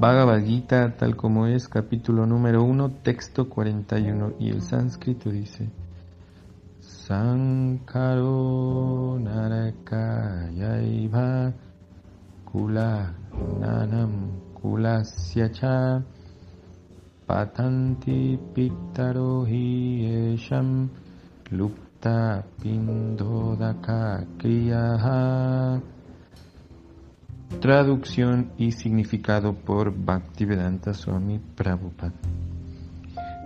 Bhagavad Gita tal como es, capítulo número 1, texto 41 y el sánscrito dice Sankaro Narakayaiva Kula Nanam Kulasya Patanti Pittaro Esham Lupta Pindodaka Kriyaha Traducción y significado por Bhaktivedanta Swami Prabhupada.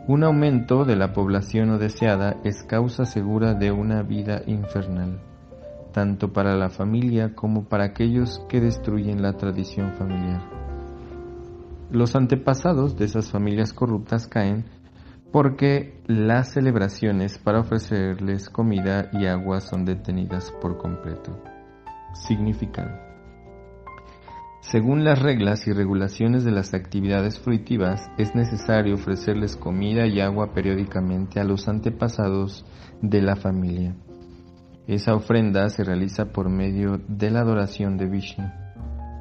Un aumento de la población no deseada es causa segura de una vida infernal, tanto para la familia como para aquellos que destruyen la tradición familiar. Los antepasados de esas familias corruptas caen porque las celebraciones para ofrecerles comida y agua son detenidas por completo. Significado. Según las reglas y regulaciones de las actividades fruitivas, es necesario ofrecerles comida y agua periódicamente a los antepasados de la familia. Esa ofrenda se realiza por medio de la adoración de Vishnu,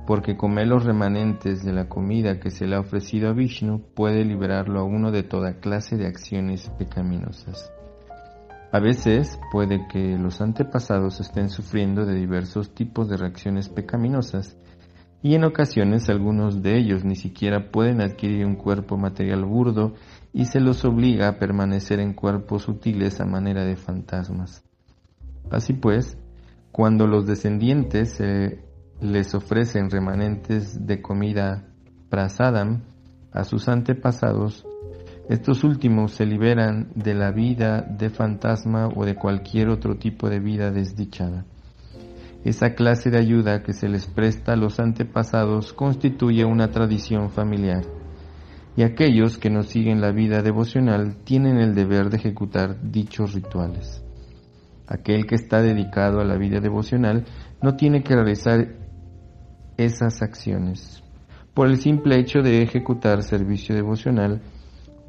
porque comer los remanentes de la comida que se le ha ofrecido a Vishnu puede liberarlo a uno de toda clase de acciones pecaminosas. A veces puede que los antepasados estén sufriendo de diversos tipos de reacciones pecaminosas, y en ocasiones algunos de ellos ni siquiera pueden adquirir un cuerpo material burdo y se los obliga a permanecer en cuerpos sutiles a manera de fantasmas. Así pues, cuando los descendientes les ofrecen remanentes de comida prasadam a sus antepasados, estos últimos se liberan de la vida de fantasma o de cualquier otro tipo de vida desdichada. Esa clase de ayuda que se les presta a los antepasados constituye una tradición familiar, y aquellos que no siguen la vida devocional tienen el deber de ejecutar dichos rituales. Aquel que está dedicado a la vida devocional no tiene que realizar esas acciones. Por el simple hecho de ejecutar servicio devocional,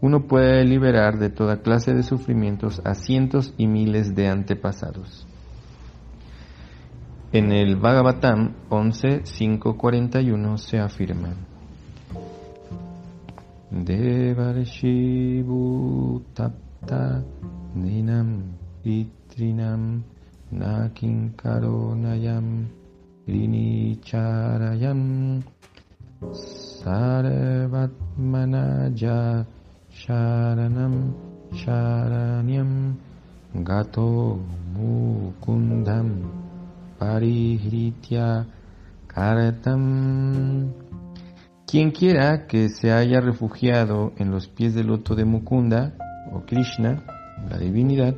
uno puede liberar de toda clase de sufrimientos a cientos y miles de antepasados. En el Bhagavatam 11.5.41 se afirma. Devarshi Bhutapta Ninam Itrinam Nakin Karonayam Rinicharayam Sarvatmanaja Sharanam Sharanyam Gato Mukundam quien quiera que se haya refugiado en los pies del loto de Mukunda o Krishna, la divinidad,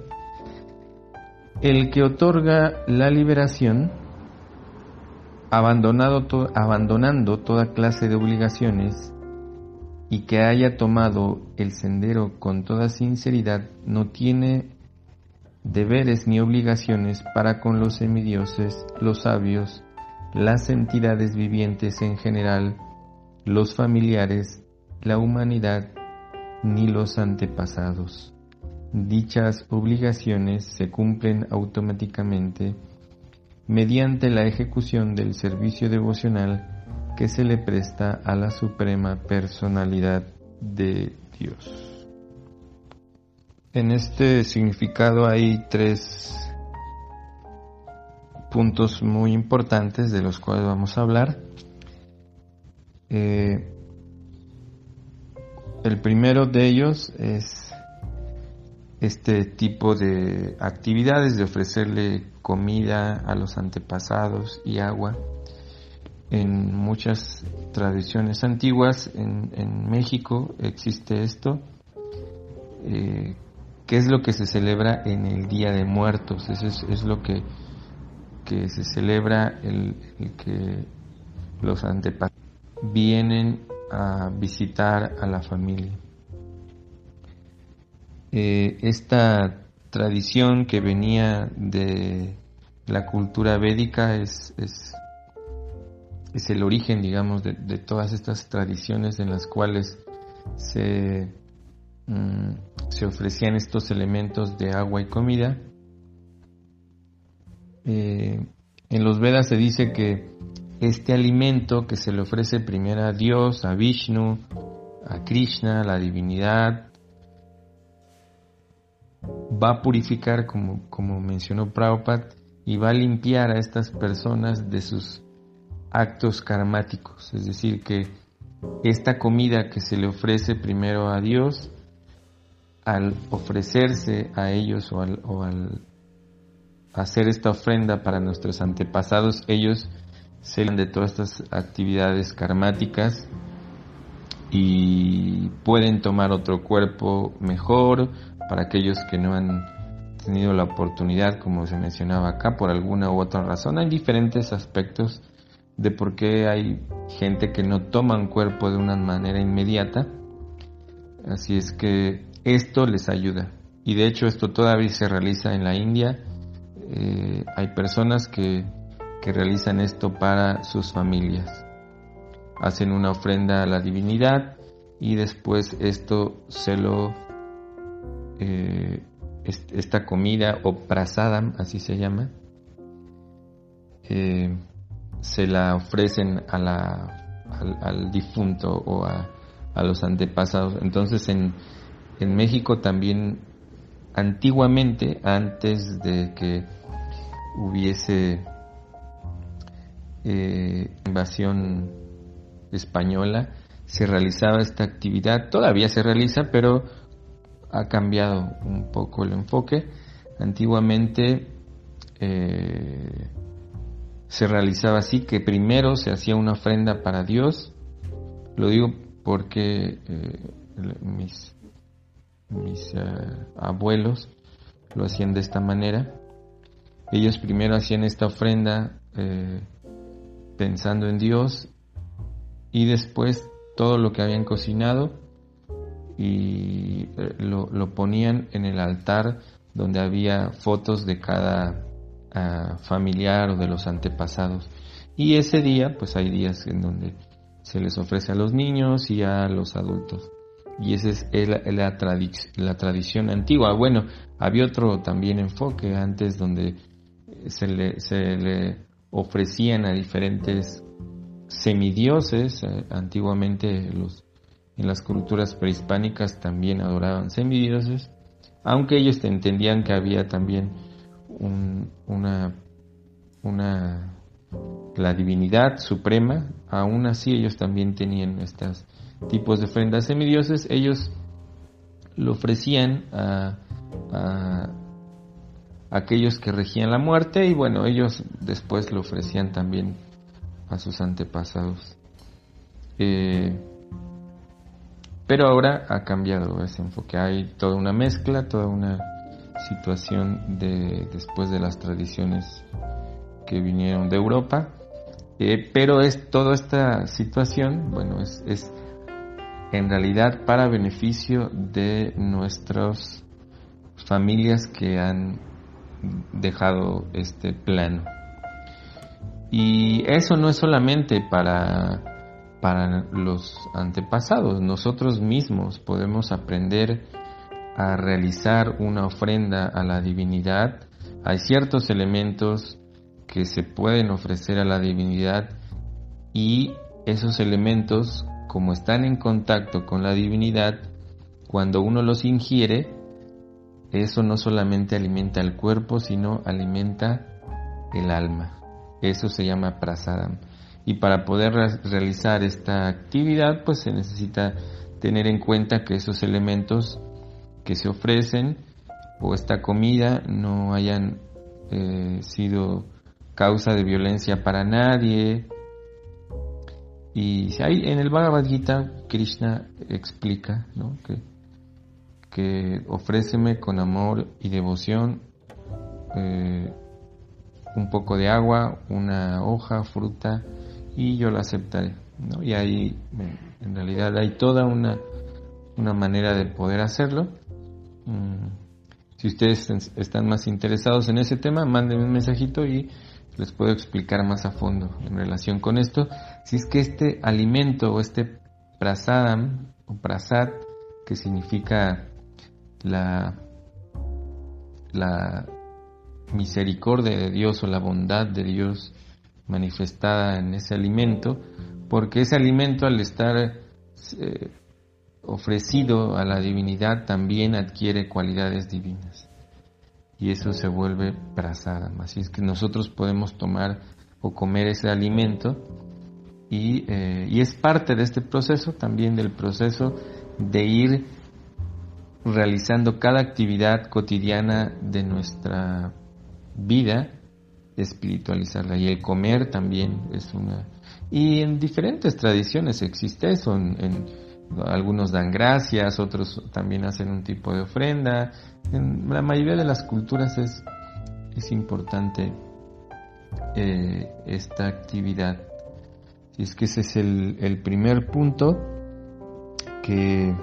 el que otorga la liberación, abandonado abandonando toda clase de obligaciones, y que haya tomado el sendero con toda sinceridad, no tiene deberes ni obligaciones para con los semidioses, los sabios, las entidades vivientes en general, los familiares, la humanidad, ni los antepasados. Dichas obligaciones se cumplen automáticamente mediante la ejecución del servicio devocional que se le presta a la suprema personalidad de Dios. En este significado hay tres puntos muy importantes de los cuales vamos a hablar. Eh, el primero de ellos es este tipo de actividades de ofrecerle comida a los antepasados y agua. En muchas tradiciones antiguas en, México existe esto. Eh, ¿Qué es lo que se celebra en el Día de Muertos? Eso es, lo que, que, se celebra el, que los antepasados vienen a visitar a la familia. Eh, esta tradición que venía de la cultura védica es, es, es el origen, digamos, de, todas estas tradiciones en las cuales se Mm, se ofrecían estos elementos de agua y comida. Eh, en los Vedas se dice que este alimento que se le ofrece primero a Dios, a Vishnu, a Krishna, la divinidad, va a purificar, como, como mencionó Prabhupada, y va a limpiar a estas personas de sus actos karmáticos. Es decir, que esta comida que se le ofrece primero a Dios, al ofrecerse a ellos o al, o al hacer esta ofrenda para nuestros antepasados, ellos se de todas estas actividades karmáticas y pueden tomar otro cuerpo mejor para aquellos que no han tenido la oportunidad, como se mencionaba acá, por alguna u otra razón. Hay diferentes aspectos de por qué hay gente que no toma un cuerpo de una manera inmediata. Así es que esto les ayuda. Y de hecho esto todavía se realiza en la India. Eh, hay personas que, que realizan esto para sus familias. Hacen una ofrenda a la divinidad y después esto se lo... Eh, esta comida o prasadam, así se llama, eh, se la ofrecen a la, al, difunto o a, a, los antepasados. Entonces en, en México también antiguamente, antes de que hubiese eh, invasión española, se realizaba esta actividad, todavía se realiza, pero ha cambiado un poco el enfoque. Antiguamente eh, se realizaba así, que primero se hacía una ofrenda para Dios. Lo digo porque eh, mis, mis eh, abuelos lo hacían de esta manera. Ellos primero hacían esta ofrenda pensando en Dios y después todo lo que habían cocinado y eh, lo, ponían en el altar donde había fotos de cada ah, familiar o de los antepasados. Y ese día, pues hay días en donde se les ofrece a los niños y a los adultos. Y esa es la, la, tradición antigua. Bueno, había otro también enfoque antes donde se le, se le ofrecían a diferentes semidioses. Eh, antiguamente los, en las culturas prehispánicas también adoraban semidioses, aunque ellos entendían que había también una, una, la divinidad suprema, aún así ellos también tenían estos tipos de ofrendas semidioses, ellos lo ofrecían a, aquellos que regían la muerte y bueno, ellos después lo ofrecían también a sus antepasados. Eh, pero ahora ha cambiado ese enfoque. Hay toda una mezcla, toda una situación de después de las tradiciones que vinieron de Europa. Eh, pero es toda esta situación, bueno, es, es en realidad para beneficio de nuestras familias que han dejado este plano. Y eso no es solamente para para los antepasados. Nosotros mismos podemos aprender a realizar una ofrenda a la divinidad. Hay ciertos elementos que se pueden ofrecer a la divinidad y esos elementos, como están en contacto con la divinidad, cuando uno los ingiere, eso no solamente alimenta el cuerpo, sino alimenta el alma. Eso se llama prasadam y para poder realizar esta actividad pues se necesita tener en cuenta que esos elementos que se ofrecen o esta comida no hayan eh, sido causa de violencia para nadie y ahí en el Bhagavad Gita Krishna explica que, que ofréceme con amor y devoción eh, un poco de agua, una hoja, fruta, y yo la aceptaré. ¿no? Y ahí, en realidad, hay toda una, una manera de poder hacerlo. Mm, si ustedes están más interesados en ese tema, mándenme un mensajito y les puedo explicar más a fondo en relación con esto. Si es que este alimento o este prasadam o prasad, que significa la, la misericordia de Dios o la bondad de Dios manifestada en ese alimento, porque ese alimento al estar eh, ofrecido a la divinidad también adquiere cualidades divinas. Y eso se vuelve prasadam. Así es que nosotros podemos tomar o comer ese alimento y, eh, y es parte de este proceso, también del proceso de ir realizando cada actividad cotidiana de nuestra vida, espiritualizarla. Y el comer también es una... Y en diferentes tradiciones existe eso. Algunos dan gracias, otros también hacen un tipo de ofrenda. En la mayoría de las culturas es, es importante eh, esta actividad. Y es que ese es el, el primer punto que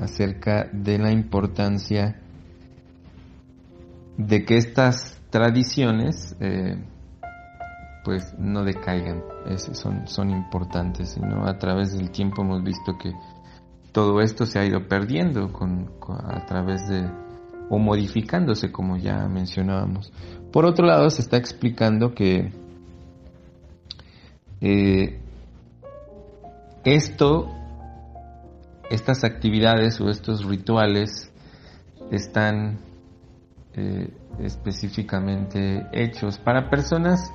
acerca de la importancia de que estas tradiciones eh, pues no decaigan, son, son importantes, ¿no? A través del tiempo hemos visto que todo esto se ha ido perdiendo con, a través de o modificándose como ya mencionábamos. Por otro lado se está explicando que eh, esto estas actividades o estos rituales están eh, específicamente hechos para personas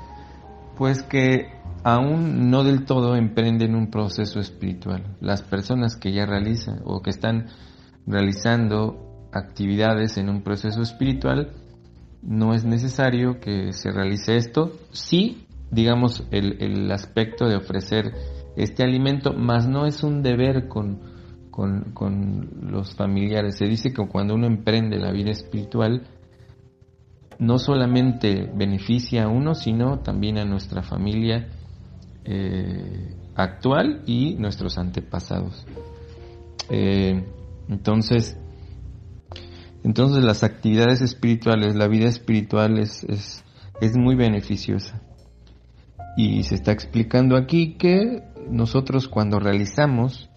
pues que aún no del todo emprenden un proceso espiritual. Las personas que ya realizan o que están realizando actividades en un proceso espiritual, no es necesario que se realice esto. Sí, digamos, el, el aspecto de ofrecer este alimento, más no es un deber con, con, los familiares. Se dice que cuando uno emprende la vida espiritual, no solamente beneficia a uno, sino también a nuestra familia eh, actual y nuestros antepasados. Eh, entonces, entonces las actividades espirituales, la vida espiritual es, es, muy beneficiosa. Y se está explicando aquí que nosotros cuando realizamos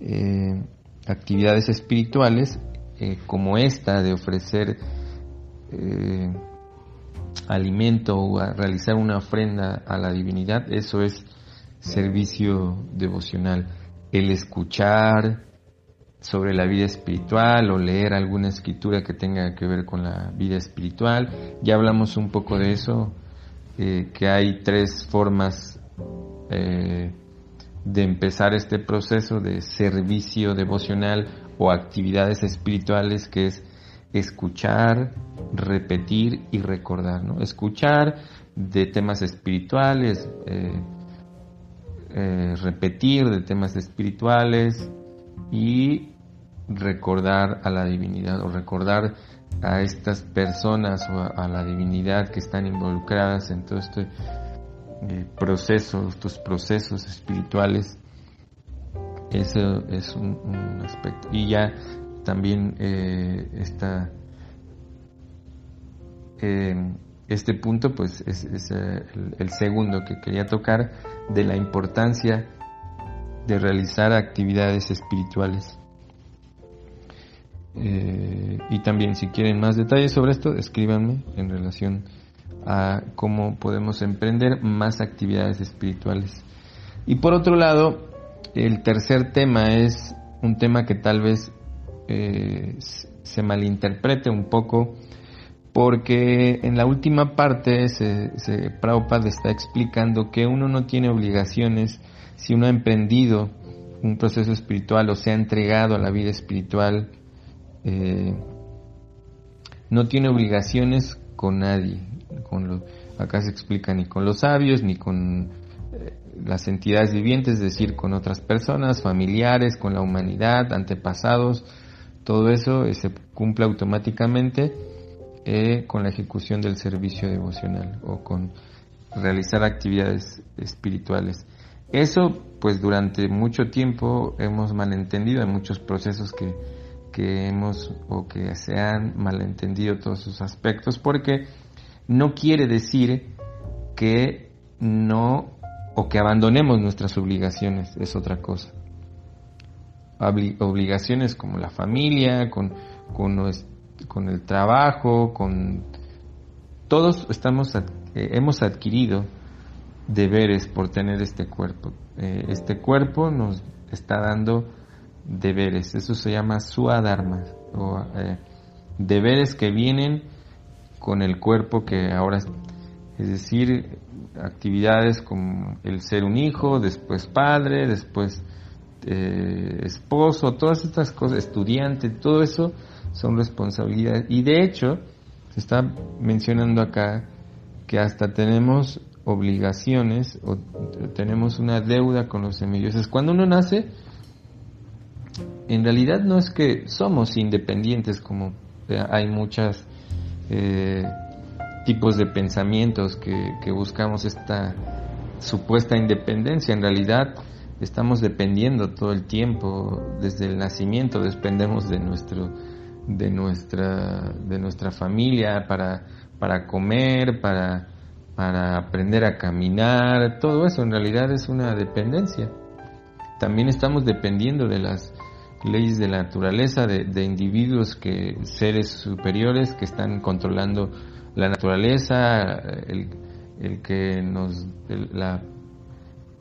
eh, actividades espirituales como esta de ofrecer eh, alimento o realizar una ofrenda a la divinidad, eso es servicio devocional. El escuchar sobre la vida espiritual o leer alguna escritura que tenga que ver con la vida espiritual. Ya hablamos un poco de eso, que hay tres formas de empezar este proceso de servicio devocional o actividades espirituales que es escuchar, repetir y recordar, ¿no? Escuchar de temas espirituales, eh, eh, repetir de temas espirituales y recordar a la divinidad o recordar a estas personas o a la divinidad que están involucradas en todo este procesos, estos procesos espirituales, eso es un, aspecto. Y ya también eh, está eh, este punto, pues es, eh, el, segundo que quería tocar de la importancia de realizar actividades espirituales. y también si quieren más detalles sobre esto, escríbanme en relación a cómo podemos emprender más actividades espirituales. Y por otro lado, el tercer tema es un tema que tal vez eh, se malinterprete un poco porque en la última parte se, se, Prabhupada está explicando que uno no tiene obligaciones si uno ha emprendido un proceso espiritual o se ha entregado a la vida espiritual, eh, no tiene obligaciones con nadie con acá se explica ni con los sabios, ni con eh, las entidades vivientes, es decir, con otras personas, familiares, con la humanidad, antepasados, todo eso eh, se cumple automáticamente eh, con la ejecución del servicio devocional o con realizar actividades espirituales. Eso, pues durante mucho tiempo hemos malentendido en muchos procesos que, que hemos o que se han malentendido todos sus aspectos, porque no quiere decir que no o que abandonemos nuestras obligaciones, es otra cosa. Obligaciones como la familia, con, con, el trabajo, con todos estamos, eh, hemos adquirido deberes por tener este cuerpo. Eh, este cuerpo nos está dando deberes, eso se llama suadharma, o eh, deberes que vienen con el cuerpo que ahora, es decir, actividades como el ser un hijo, después padre, después esposo, todas estas cosas, estudiante, todo eso son responsabilidades. Y de hecho, se está mencionando acá que hasta tenemos obligaciones o tenemos una deuda con los semidioses. Cuando uno nace, en realidad no es que somos independientes como eh, hay muchos eh, tipos de pensamientos que, que buscamos esta supuesta independencia. En realidad estamos dependiendo todo el tiempo, desde el nacimiento dependemos de nuestro de nuestra de nuestra familia para para comer, para para aprender a caminar, todo eso en realidad es una dependencia. También estamos dependiendo de las leyes de la naturaleza, de, individuos que, seres superiores que están controlando la naturaleza, el, que nos, el, la,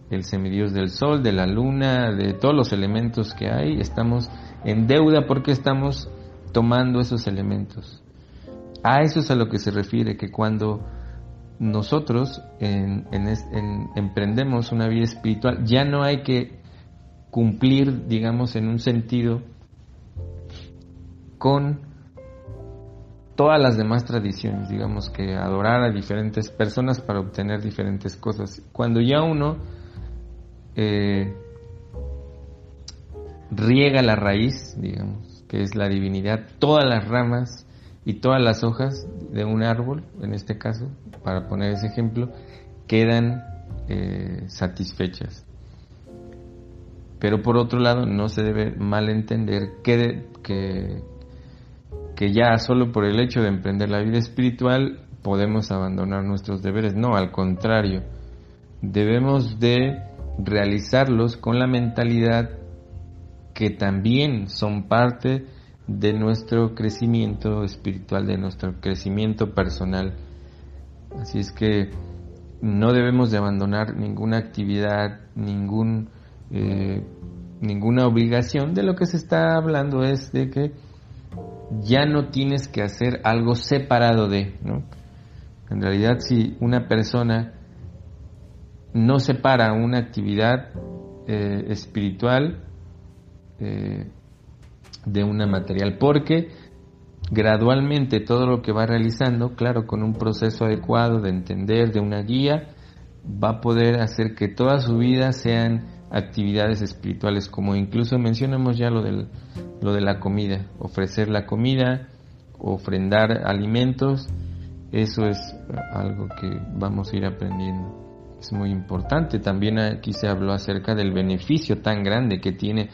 el semidios del sol, de la luna, de todos los elementos que hay, estamos en deuda porque estamos tomando esos elementos. A eso es a lo que se refiere, que cuando nosotros emprendemos una vida espiritual, ya no hay que cumplir, digamos, en un sentido con todas las demás tradiciones, digamos que adorar a diferentes personas para obtener diferentes cosas. Cuando ya uno eh, riega la raíz, digamos, que es la divinidad, todas las ramas y todas las hojas de un árbol, en este caso, para poner ese ejemplo, quedan eh, satisfechas. Pero por otro lado, no se debe malentender que, que, que ya solo por el hecho de emprender la vida espiritual podemos abandonar nuestros deberes. No, al contrario, debemos de realizarlos con la mentalidad que también son parte de nuestro crecimiento espiritual, de nuestro crecimiento personal. Así es que no debemos de abandonar ninguna actividad, ningún, eh, ninguna obligación. De lo que se está hablando es de que ya no tienes que hacer algo separado de, ¿no? En realidad, si una persona no separa una actividad eh, espiritual eh, de una material, porque gradualmente todo lo que va realizando, claro, con un proceso adecuado de entender, de una guía, va a poder hacer que toda su vida sean actividades espirituales, como incluso mencionamos ya lo, del, lo de la comida, ofrecer la comida, ofrendar alimentos, eso es algo que vamos a ir aprendiendo. Es muy importante. También aquí se habló acerca del beneficio tan grande que tiene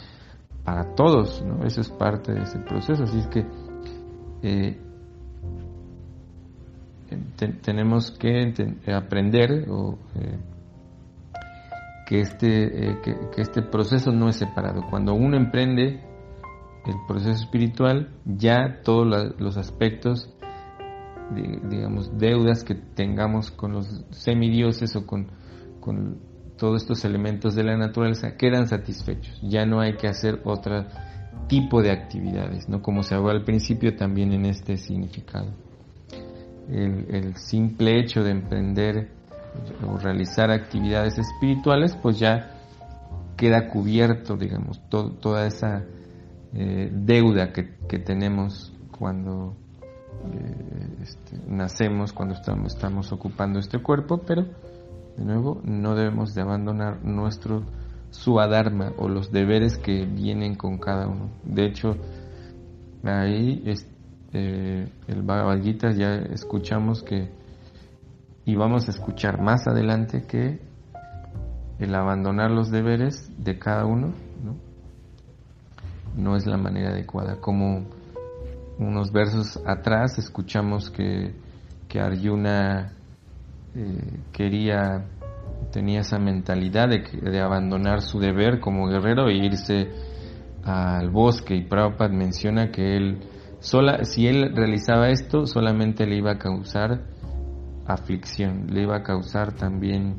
para todos, ¿no? Eso es parte de ese proceso. Así es que eh, tenemos que aprender o, eh, que, este, eh, que, este proceso no es separado. Cuando uno emprende el proceso espiritual, ya todos los aspectos, digamos, deudas que tengamos con los semidioses o con, con todos estos elementos de la naturaleza quedan satisfechos. Ya no hay que hacer otro tipo de actividades, ¿no? Como se habló al principio también en este significado. El, simple hecho de emprender o realizar actividades espirituales, pues ya queda cubierto, digamos, toda esa eh, deuda que, tenemos cuando eh, este, nacemos, cuando estamos, estamos ocupando este cuerpo, pero de nuevo, no debemos de abandonar nuestro suadharma o los deberes que vienen con cada uno. De hecho, ahí eh, el Bhagavad Gita ya escuchamos que, y vamos a escuchar más adelante que el abandonar los deberes de cada uno no, no es la manera adecuada. Como unos versos atrás escuchamos que, que Arjuna eh, quería, tenía esa mentalidad de, de, abandonar su deber como guerrero e irse al bosque. Y Prabhupada menciona que él, sola, si él realizaba esto, solamente le iba a causar aflicción, le iba a causar también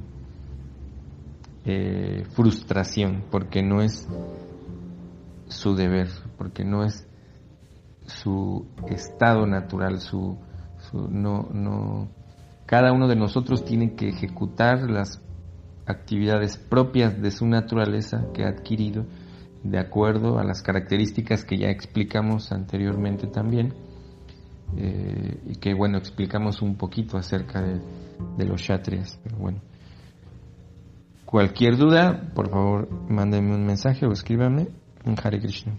eh, frustración, porque no es su deber, porque no es su estado natural, su, no, no, cada uno de nosotros tiene que ejecutar las actividades propias de su naturaleza que ha adquirido de acuerdo a las características que ya explicamos anteriormente también eh, y que bueno explicamos un poquito acerca de, los shatrias pero bueno. Cualquier duda por favor mándenme un mensaje o escríbame en Hare Krishna